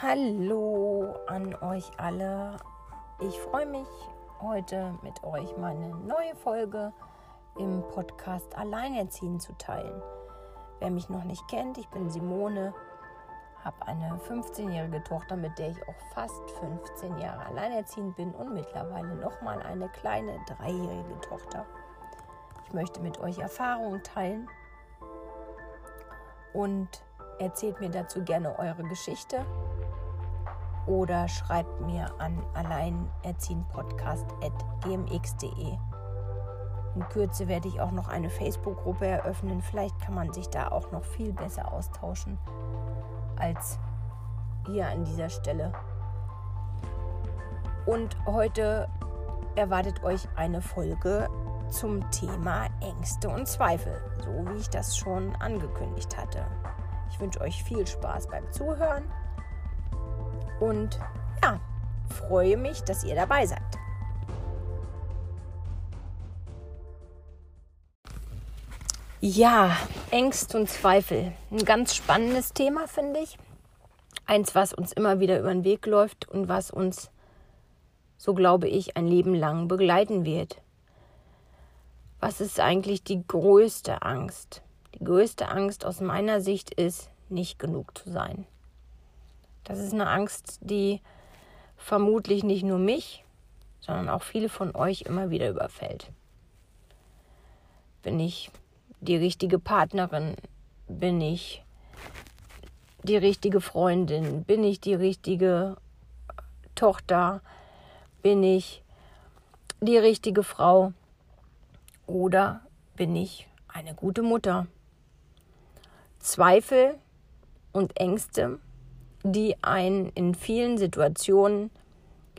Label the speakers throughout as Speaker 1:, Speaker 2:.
Speaker 1: Hallo an euch alle. Ich freue mich heute mit euch meine neue Folge im Podcast Alleinerziehend zu teilen. Wer mich noch nicht kennt, ich bin Simone, habe eine 15-jährige Tochter, mit der ich auch fast 15 Jahre alleinerziehend bin und mittlerweile nochmal eine kleine dreijährige Tochter. Ich möchte mit euch Erfahrungen teilen und erzählt mir dazu gerne eure Geschichte oder schreibt mir an alleinerziehendpodcast.gmx.de. In Kürze werde ich auch noch eine Facebook-Gruppe eröffnen. Vielleicht kann man sich da auch noch viel besser austauschen als hier an dieser Stelle. Und heute erwartet euch eine Folge zum Thema Ängste und Zweifel, so wie ich das schon angekündigt hatte. Ich wünsche euch viel Spaß beim Zuhören und ja, freue mich, dass ihr dabei seid. Ja, Ängste und Zweifel. Ein ganz spannendes Thema, finde ich. Eins, was uns immer wieder über den Weg läuft und was uns, so glaube ich, ein Leben lang begleiten wird. Was ist eigentlich die größte Angst? Die größte Angst aus meiner Sicht ist, nicht genug zu sein. Das ist eine Angst, die vermutlich nicht nur mich, sondern auch viele von euch immer wieder überfällt. Bin ich die richtige Partnerin? Bin ich die richtige Freundin? Bin ich die richtige Tochter? Bin ich die richtige Frau? Oder bin ich eine gute Mutter? Zweifel und Ängste die einen in vielen Situationen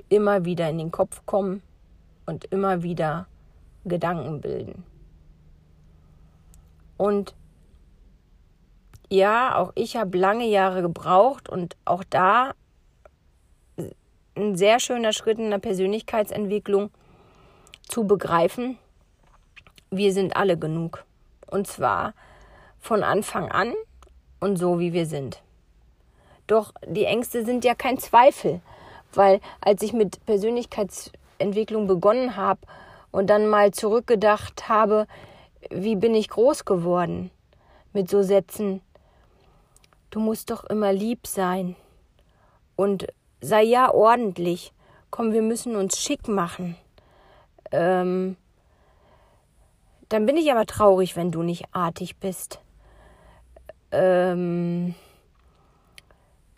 Speaker 1: immer wieder in den Kopf kommen und immer wieder Gedanken bilden. Und ja, auch ich habe lange Jahre gebraucht und auch da ein sehr schöner Schritt in der Persönlichkeitsentwicklung zu begreifen, wir sind alle genug. Und zwar von Anfang an und so wie wir sind. Doch die Ängste sind ja kein Zweifel, weil als ich mit Persönlichkeitsentwicklung begonnen habe und dann mal zurückgedacht habe, wie bin ich groß geworden mit so Sätzen, du musst doch immer lieb sein und sei ja ordentlich, komm, wir müssen uns schick machen. Ähm, dann bin ich aber traurig, wenn du nicht artig bist. Ähm,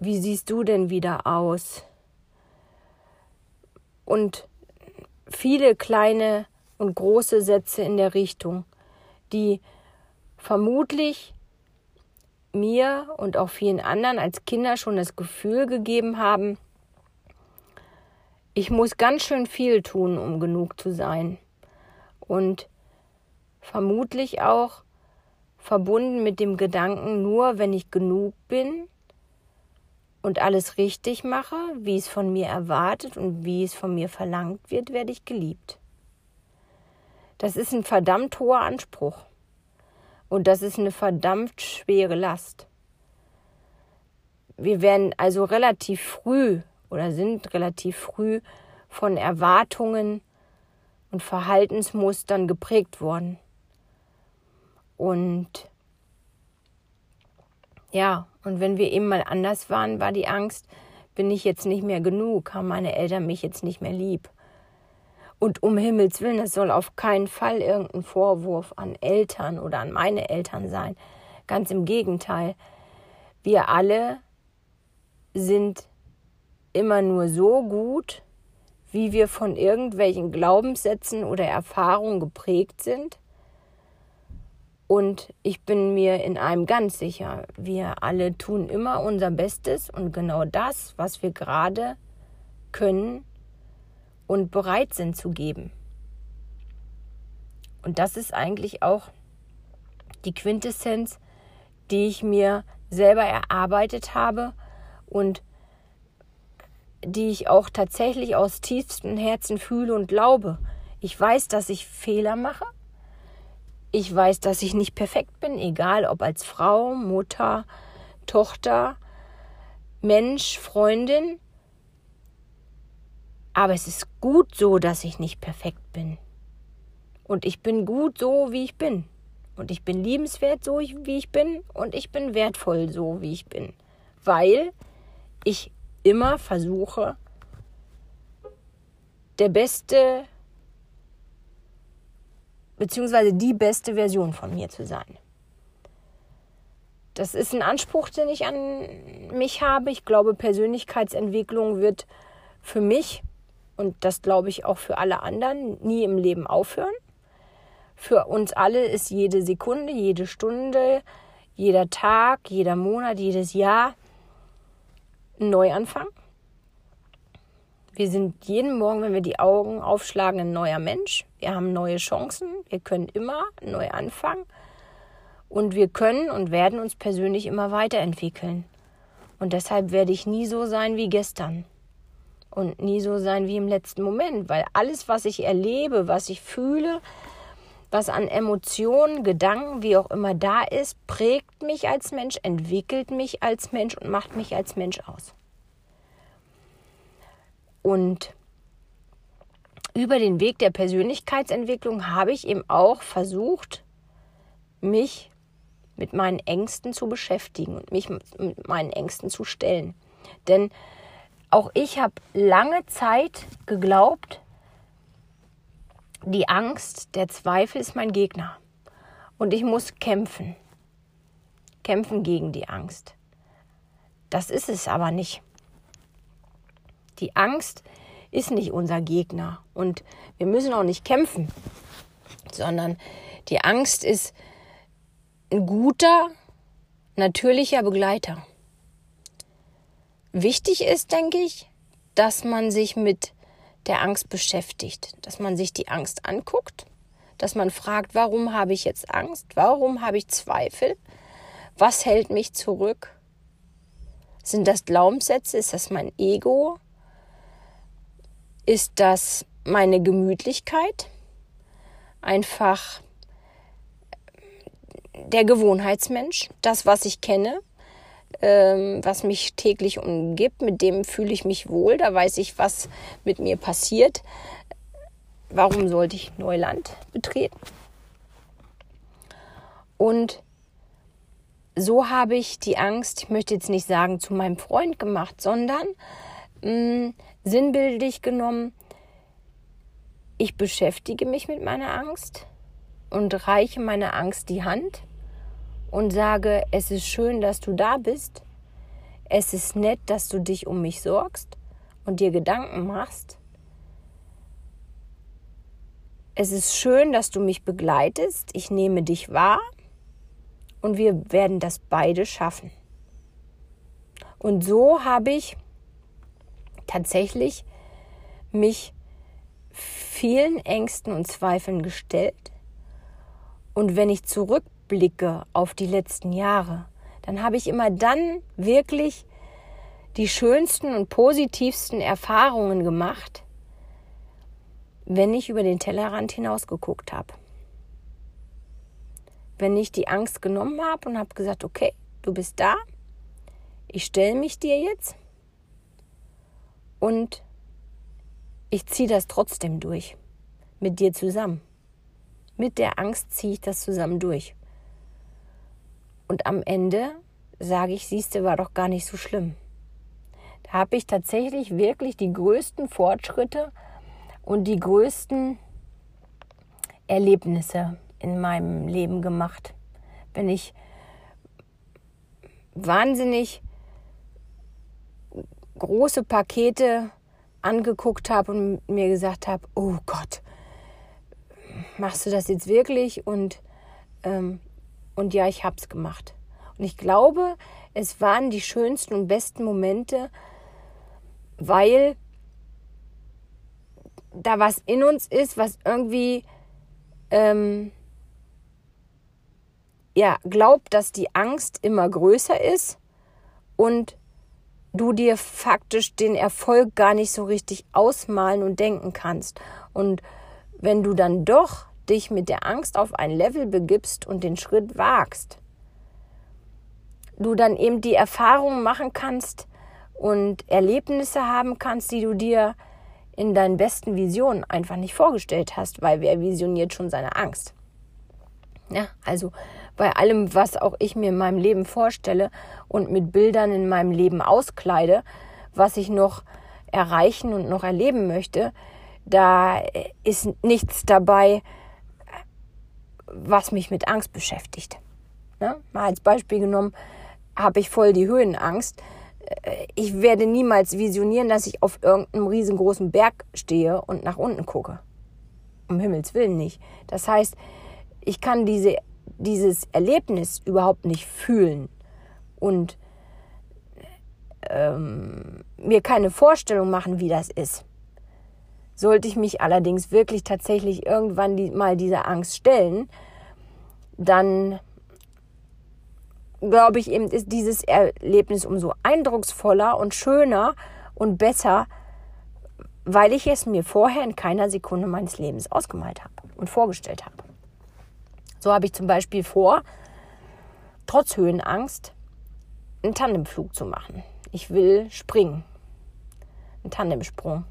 Speaker 1: wie siehst du denn wieder aus? Und viele kleine und große Sätze in der Richtung, die vermutlich mir und auch vielen anderen als Kinder schon das Gefühl gegeben haben, ich muss ganz schön viel tun, um genug zu sein. Und vermutlich auch verbunden mit dem Gedanken, nur wenn ich genug bin, und alles richtig mache, wie es von mir erwartet und wie es von mir verlangt wird, werde ich geliebt. Das ist ein verdammt hoher Anspruch. Und das ist eine verdammt schwere Last. Wir werden also relativ früh oder sind relativ früh von Erwartungen und Verhaltensmustern geprägt worden. Und ja, und wenn wir eben mal anders waren, war die Angst, bin ich jetzt nicht mehr genug, haben meine Eltern mich jetzt nicht mehr lieb. Und um Himmels Willen, das soll auf keinen Fall irgendein Vorwurf an Eltern oder an meine Eltern sein. Ganz im Gegenteil. Wir alle sind immer nur so gut, wie wir von irgendwelchen Glaubenssätzen oder Erfahrungen geprägt sind und ich bin mir in einem ganz sicher, wir alle tun immer unser Bestes und genau das, was wir gerade können und bereit sind zu geben. Und das ist eigentlich auch die Quintessenz, die ich mir selber erarbeitet habe und die ich auch tatsächlich aus tiefstem Herzen fühle und glaube. Ich weiß, dass ich Fehler mache ich weiß, dass ich nicht perfekt bin, egal ob als Frau, Mutter, Tochter. Mensch, Freundin. Aber es ist gut so, dass ich nicht perfekt bin. Und ich bin gut so, wie ich bin. Und ich bin liebenswert so, wie ich bin. Und ich bin wertvoll so, wie ich bin. Weil ich immer versuche, der beste beziehungsweise die beste Version von mir zu sein. Das ist ein Anspruch, den ich an mich habe. Ich glaube, Persönlichkeitsentwicklung wird für mich und das glaube ich auch für alle anderen nie im Leben aufhören. Für uns alle ist jede Sekunde, jede Stunde, jeder Tag, jeder Monat, jedes Jahr ein Neuanfang. Wir sind jeden Morgen, wenn wir die Augen aufschlagen, ein neuer Mensch. Wir haben neue Chancen. Wir können immer neu anfangen. Und wir können und werden uns persönlich immer weiterentwickeln. Und deshalb werde ich nie so sein wie gestern. Und nie so sein wie im letzten Moment. Weil alles, was ich erlebe, was ich fühle, was an Emotionen, Gedanken, wie auch immer da ist, prägt mich als Mensch, entwickelt mich als Mensch und macht mich als Mensch aus. Und über den Weg der Persönlichkeitsentwicklung habe ich eben auch versucht, mich mit meinen Ängsten zu beschäftigen und mich mit meinen Ängsten zu stellen. Denn auch ich habe lange Zeit geglaubt, die Angst, der Zweifel ist mein Gegner. Und ich muss kämpfen. Kämpfen gegen die Angst. Das ist es aber nicht. Die Angst ist nicht unser Gegner. Und wir müssen auch nicht kämpfen, sondern die Angst ist ein guter, natürlicher Begleiter. Wichtig ist, denke ich, dass man sich mit der Angst beschäftigt, dass man sich die Angst anguckt, dass man fragt, warum habe ich jetzt Angst, warum habe ich Zweifel, was hält mich zurück, sind das Glaubenssätze, ist das mein Ego, ist das meine Gemütlichkeit, einfach der Gewohnheitsmensch, das, was ich kenne, ähm, was mich täglich umgibt, mit dem fühle ich mich wohl, da weiß ich, was mit mir passiert. Warum sollte ich Neuland betreten? Und so habe ich die Angst, ich möchte jetzt nicht sagen zu meinem Freund gemacht, sondern mh, mm, sinnbildlich genommen, ich beschäftige mich mit meiner Angst und reiche meiner Angst die Hand und sage, es ist schön, dass du da bist. Es ist nett, dass du dich um mich sorgst und dir Gedanken machst. Es ist schön, dass du mich begleitest. Ich nehme dich wahr und wir werden das beide schaffen. Und so habe ich tatsächlich mich vielen Ängsten und Zweifeln gestellt. Und wenn ich zurückblicke auf die letzten Jahre, dann habe ich immer dann wirklich die schönsten und positivsten Erfahrungen gemacht, wenn ich über den Tellerrand hinausgeguckt habe. Wenn ich die Angst genommen habe und habe gesagt, okay, du bist da, ich stelle mich dir jetzt und ich ziehe das trotzdem durch. Mit dir zusammen. Mit der Angst ziehe ich das zusammen durch. Und am Ende sage ich, siehste, war doch gar nicht so schlimm. Da habe ich tatsächlich wirklich die größten Fortschritte und die größten Erlebnisse in meinem Leben gemacht. Wenn ich wahnsinnig große Pakete angeguckt habe und mir gesagt habe, oh Gott, machst du das jetzt wirklich? Und, ähm, und ja, ich habe es gemacht. Und ich glaube, es waren die schönsten und besten Momente, weil da was in uns ist, was irgendwie ähm, ja glaubt, dass die Angst immer größer ist und du dir faktisch den Erfolg gar nicht so richtig ausmalen und denken kannst. Und wenn du dann doch dich mit der Angst auf ein Level begibst und den Schritt wagst, du dann eben die Erfahrung machen kannst, und Erlebnisse haben kannst, die du dir in deinen besten Visionen einfach nicht vorgestellt hast, weil wer visioniert schon seine Angst? Ja, also bei allem, was auch ich mir in meinem Leben vorstelle und mit Bildern in meinem Leben auskleide, was ich noch erreichen und noch erleben möchte, da ist nichts dabei, was mich mit Angst beschäftigt. Ja, mal als Beispiel genommen, habe ich voll die Höhenangst. Ich werde niemals visionieren, dass ich auf irgendeinem riesengroßen Berg stehe und nach unten gucke. Um Himmels Willen nicht. Das heißt, ich kann diese, dieses Erlebnis überhaupt nicht fühlen und ähm, mir keine Vorstellung machen, wie das ist. Sollte ich mich allerdings wirklich tatsächlich irgendwann die, mal dieser Angst stellen, dann glaube ich eben, ist dieses Erlebnis umso eindrucksvoller und schöner und besser, weil ich es mir vorher in keiner Sekunde meines Lebens ausgemalt habe und vorgestellt habe. So habe ich zum Beispiel vor, trotz Höhenangst einen Tandemflug zu machen. Ich will springen. Ein Tandemsprung.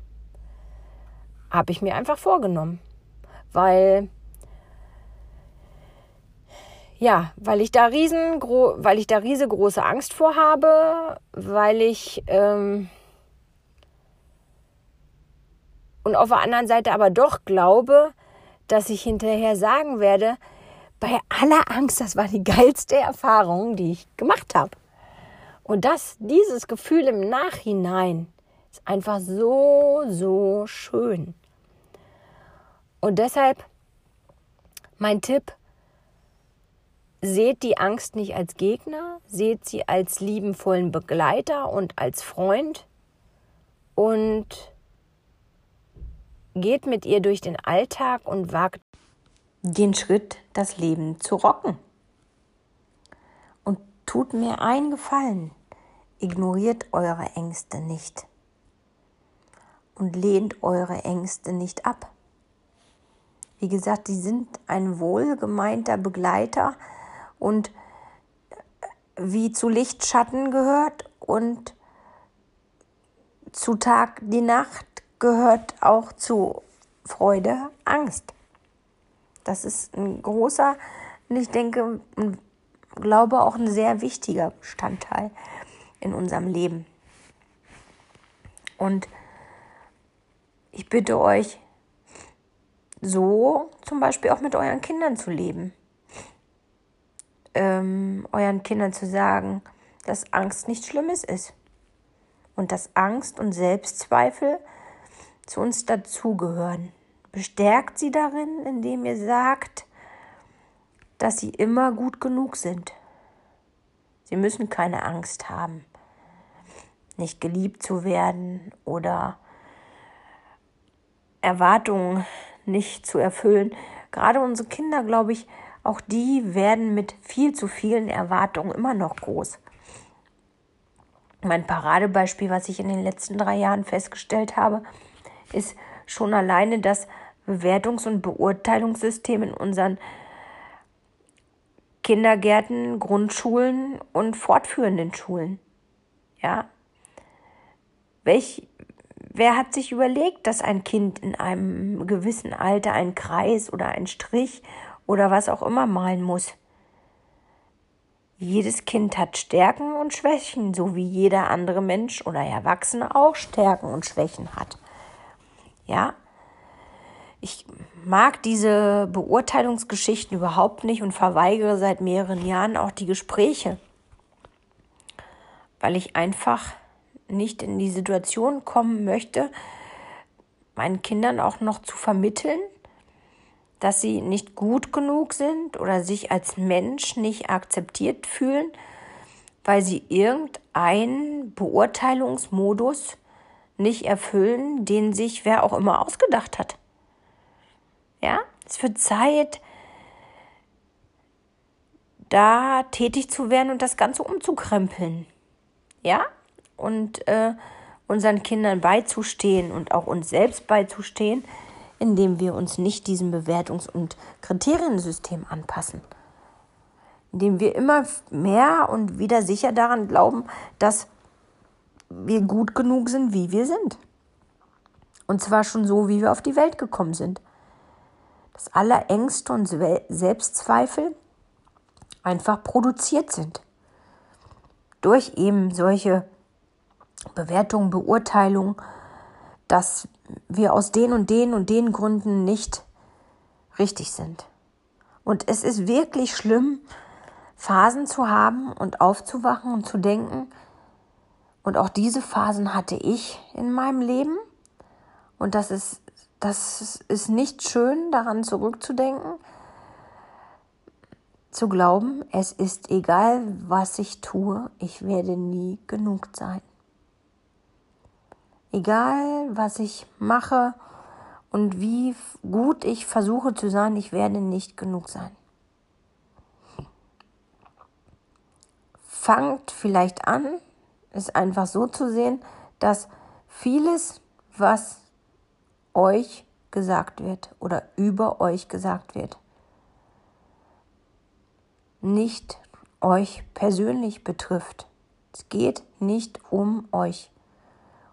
Speaker 1: Habe ich mir einfach vorgenommen. Weil ja, weil ich da riesengro weil ich da riesengroße Angst vor habe, weil ich ähm und auf der anderen Seite aber doch glaube, dass ich hinterher sagen werde, bei aller Angst, das war die geilste Erfahrung, die ich gemacht habe. Und das, dieses Gefühl im Nachhinein ist einfach so, so schön. Und deshalb mein Tipp, seht die Angst nicht als Gegner, seht sie als liebenvollen Begleiter und als Freund und geht mit ihr durch den Alltag und wagt den Schritt, das Leben zu rocken. Und tut mir einen Gefallen, Ignoriert eure Ängste nicht und lehnt eure Ängste nicht ab. Wie gesagt, die sind ein wohlgemeinter Begleiter und wie zu Lichtschatten gehört und zu Tag die Nacht gehört auch zu Freude Angst. Das ist ein großer und ich denke, glaube auch ein sehr wichtiger Bestandteil in unserem Leben. Und ich bitte euch, so zum Beispiel auch mit euren Kindern zu leben. Ähm, euren Kindern zu sagen, dass Angst nichts Schlimmes ist. Und dass Angst und Selbstzweifel zu uns dazugehören. Bestärkt sie darin, indem ihr sagt, dass sie immer gut genug sind. Sie müssen keine Angst haben nicht geliebt zu werden oder Erwartungen nicht zu erfüllen. Gerade unsere Kinder, glaube ich, auch die werden mit viel zu vielen Erwartungen immer noch groß. Mein Paradebeispiel, was ich in den letzten drei Jahren festgestellt habe, ist schon alleine das Bewertungs- und Beurteilungssystem in unseren Kindergärten, Grundschulen und fortführenden Schulen. Ja, Welch, wer hat sich überlegt, dass ein Kind in einem gewissen Alter einen Kreis oder einen Strich oder was auch immer malen muss? Jedes Kind hat Stärken und Schwächen, so wie jeder andere Mensch oder Erwachsene auch Stärken und Schwächen hat. Ja, ich mag diese Beurteilungsgeschichten überhaupt nicht und verweigere seit mehreren Jahren auch die Gespräche, weil ich einfach nicht in die Situation kommen möchte, meinen Kindern auch noch zu vermitteln, dass sie nicht gut genug sind oder sich als Mensch nicht akzeptiert fühlen, weil sie irgendeinen Beurteilungsmodus nicht erfüllen, den sich wer auch immer ausgedacht hat. Ja, es wird Zeit, da tätig zu werden und das Ganze umzukrempeln. Ja, und äh, unseren Kindern beizustehen und auch uns selbst beizustehen, indem wir uns nicht diesem Bewertungs- und Kriteriensystem anpassen. Indem wir immer mehr und wieder sicher daran glauben, dass wir gut genug sind, wie wir sind. Und zwar schon so, wie wir auf die Welt gekommen sind. Dass alle Ängste und Selbstzweifel einfach produziert sind. Durch eben solche Bewertungen, Beurteilungen, dass wir aus den und den und den Gründen nicht richtig sind. Und es ist wirklich schlimm, Phasen zu haben und aufzuwachen und zu denken, und auch diese Phasen hatte ich in meinem Leben. Und das ist, das ist nicht schön, daran zurückzudenken, zu glauben, es ist egal, was ich tue, ich werde nie genug sein. Egal, was ich mache und wie gut ich versuche zu sein, ich werde nicht genug sein. Fangt vielleicht an, es einfach so zu sehen, dass vieles, was euch gesagt wird oder über euch gesagt wird, nicht euch persönlich betrifft. Es geht nicht um euch.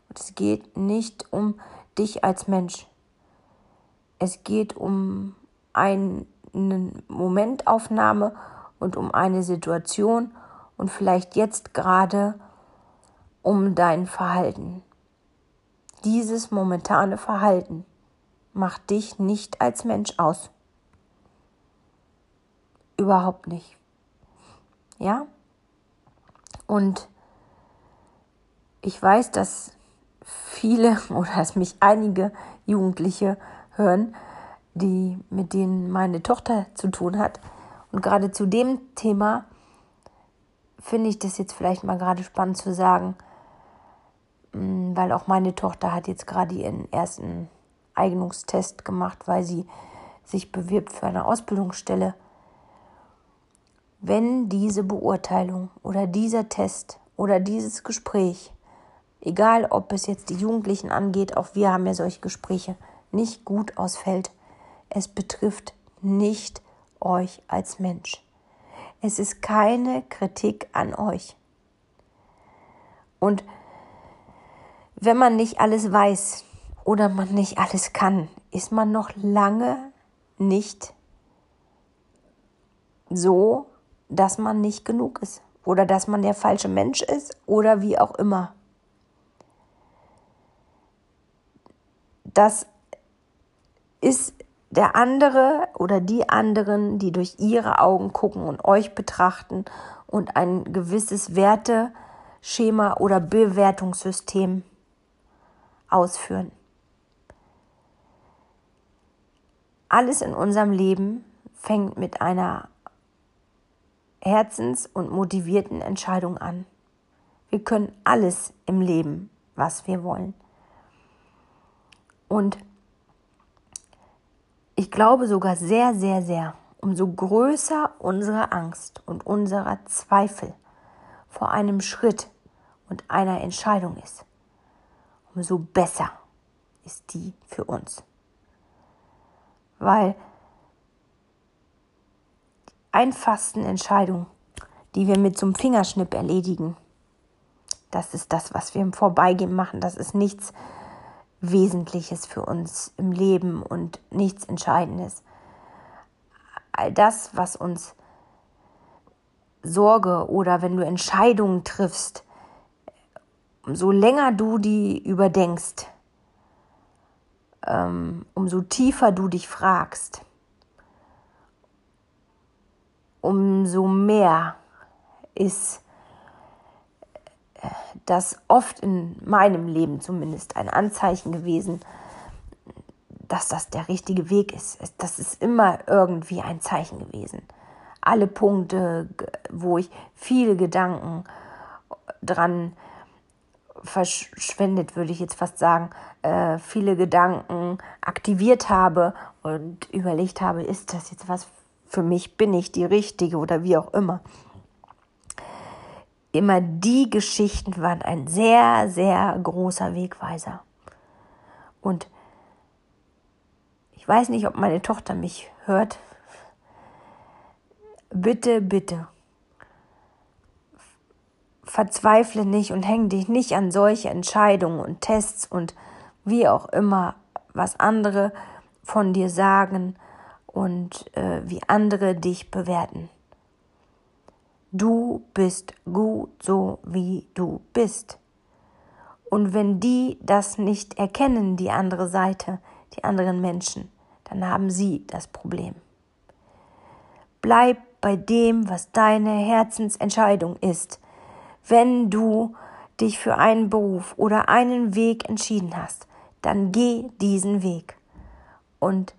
Speaker 1: Und es geht nicht um dich als Mensch. Es geht um eine Momentaufnahme und um eine Situation und vielleicht jetzt gerade um dein Verhalten. Dieses momentane Verhalten macht dich nicht als Mensch aus. Überhaupt nicht. Ja? Und ich weiß, dass viele oder dass mich einige Jugendliche hören, die mit denen meine Tochter zu tun hat. Und gerade zu dem Thema finde ich das jetzt vielleicht mal gerade spannend zu sagen, Mm, weil auch meine Tochter hat jetzt gerade ihren ersten Eignungstest gemacht, weil sie sich bewirbt für eine Ausbildungsstelle. Wenn diese Beurteilung oder dieser Test oder dieses Gespräch, egal ob es jetzt die Jugendlichen angeht, auch wir haben ja solche Gespräche, nicht gut ausfällt, es betrifft nicht euch als Mensch. Es ist keine Kritik an euch. Und wenn man nicht alles weiß oder man nicht alles kann, ist man noch lange nicht so, dass man nicht genug ist oder dass man der falsche Mensch ist oder wie auch immer. Das ist der andere oder die anderen, die durch ihre Augen gucken und euch betrachten und ein gewisses Werteschema oder Bewertungssystem ausführen. Alles in unserem Leben fängt mit einer herzens- und motivierten Entscheidung an. Wir können alles im Leben, was wir wollen. Und ich glaube sogar sehr, sehr, sehr, umso größer unsere Angst und unser Zweifel vor einem Schritt und einer Entscheidung ist, umso besser ist die für uns. Weil die einfachsten Entscheidungen, die wir mit so einem Fingerschnipp erledigen, das ist das, was wir im Vorbeigehen machen. Das ist nichts Wesentliches für uns im Leben und nichts Entscheidendes. All das, was uns Sorge oder wenn du Entscheidungen triffst, umso länger du die überdenkst, ähm, umso tiefer du dich fragst, umso mehr ist äh, das oft in meinem Leben zumindest ein Anzeichen gewesen, dass das der richtige Weg ist. Das ist immer irgendwie ein Zeichen gewesen. Alle Punkte, wo ich viele Gedanken dran verschwendet, würde ich jetzt fast sagen, äh, viele Gedanken aktiviert habe und überlegt habe, ist das jetzt was für mich, bin ich die Richtige oder wie auch immer. Immer die Geschichten waren ein sehr, sehr großer Wegweiser. Und ich weiß nicht, ob meine Tochter mich hört. Bitte, bitte verzweifle nicht und häng dich nicht an solche Entscheidungen und Tests und wie auch immer, was andere von dir sagen und äh, wie andere dich bewerten. Du bist gut so, wie du bist. Und wenn die das nicht erkennen, die andere Seite, die anderen Menschen, dann haben sie das Problem. Bleib bei dem, was deine Herzensentscheidung ist. Wenn du dich für einen Beruf oder einen Weg entschieden hast, dann geh diesen Weg. Und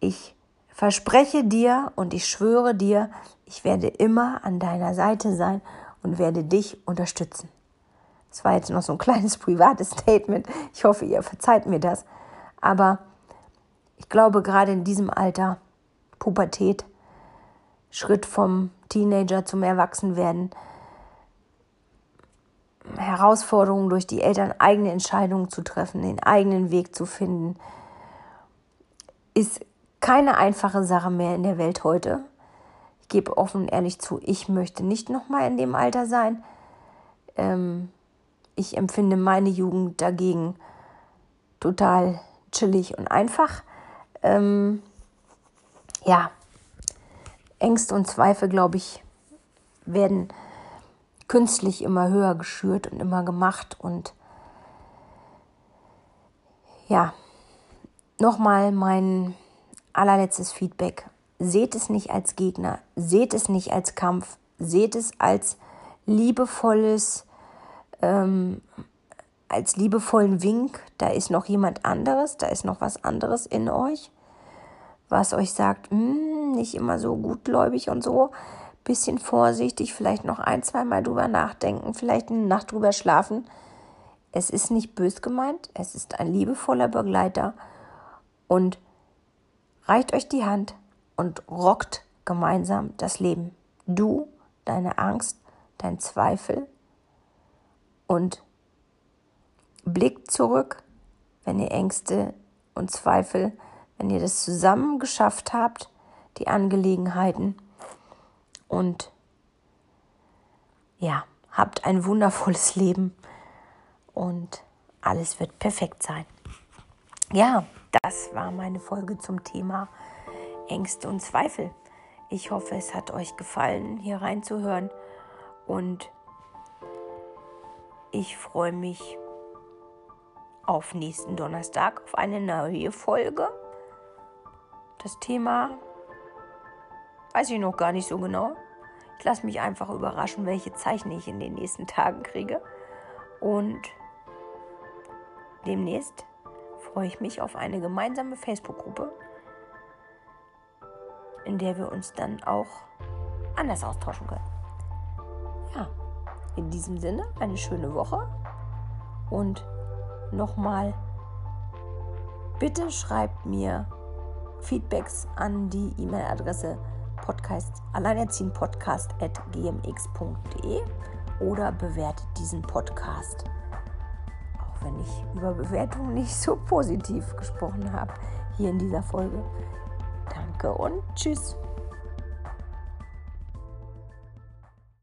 Speaker 1: ich verspreche dir und ich schwöre dir, ich werde immer an deiner Seite sein und werde dich unterstützen. Das war jetzt noch so ein kleines privates Statement. Ich hoffe, ihr verzeiht mir das. Aber ich glaube, gerade in diesem Alter, Pubertät, Schritt vom Teenager zum Erwachsenwerden, Herausforderungen durch die Eltern, eigene Entscheidungen zu treffen, den eigenen Weg zu finden, ist keine einfache Sache mehr in der Welt heute. Ich gebe offen und ehrlich zu, ich möchte nicht nochmal in dem Alter sein. Ähm, ich empfinde meine Jugend dagegen total chillig und einfach. Ähm, ja, Ängste und Zweifel, glaube ich, werden künstlich immer höher geschürt und immer gemacht. Und ja, nochmal mein allerletztes Feedback. Seht es nicht als Gegner, seht es nicht als Kampf, seht es als liebevolles ähm, als liebevollen Wink, da ist noch jemand anderes, da ist noch was anderes in euch, was euch sagt, hm, nicht immer so gutgläubig und so, bisschen vorsichtig, vielleicht noch ein, zwei Mal drüber nachdenken, vielleicht eine Nacht drüber schlafen. Es ist nicht bös gemeint, es ist ein liebevoller Begleiter und reicht euch die Hand und rockt gemeinsam das Leben. Du, deine Angst, dein Zweifel, und blickt zurück, wenn ihr Ängste und Zweifel, wenn ihr das zusammen geschafft habt, die Angelegenheiten und ja, habt ein wundervolles Leben und alles wird perfekt sein. Ja, das war meine Folge zum Thema Ängste und Zweifel. Ich hoffe, es hat euch gefallen, hier reinzuhören und ich freue mich auf nächsten Donnerstag auf eine neue Folge. Das Thema weiß ich noch gar nicht so genau. Ich lasse mich einfach überraschen, welche Zeichen ich in den nächsten Tagen kriege. Und demnächst freue ich mich auf eine gemeinsame Facebook-Gruppe, in der wir uns dann auch anders austauschen können. Ja. In diesem Sinne eine schöne Woche und nochmal, bitte schreibt mir Feedbacks an die E-Mail-Adresse podcast alleinerziehendpodcast.gmx.de oder bewertet diesen Podcast. Auch wenn ich über Bewertungen nicht so positiv gesprochen habe hier in dieser Folge. Danke und tschüss.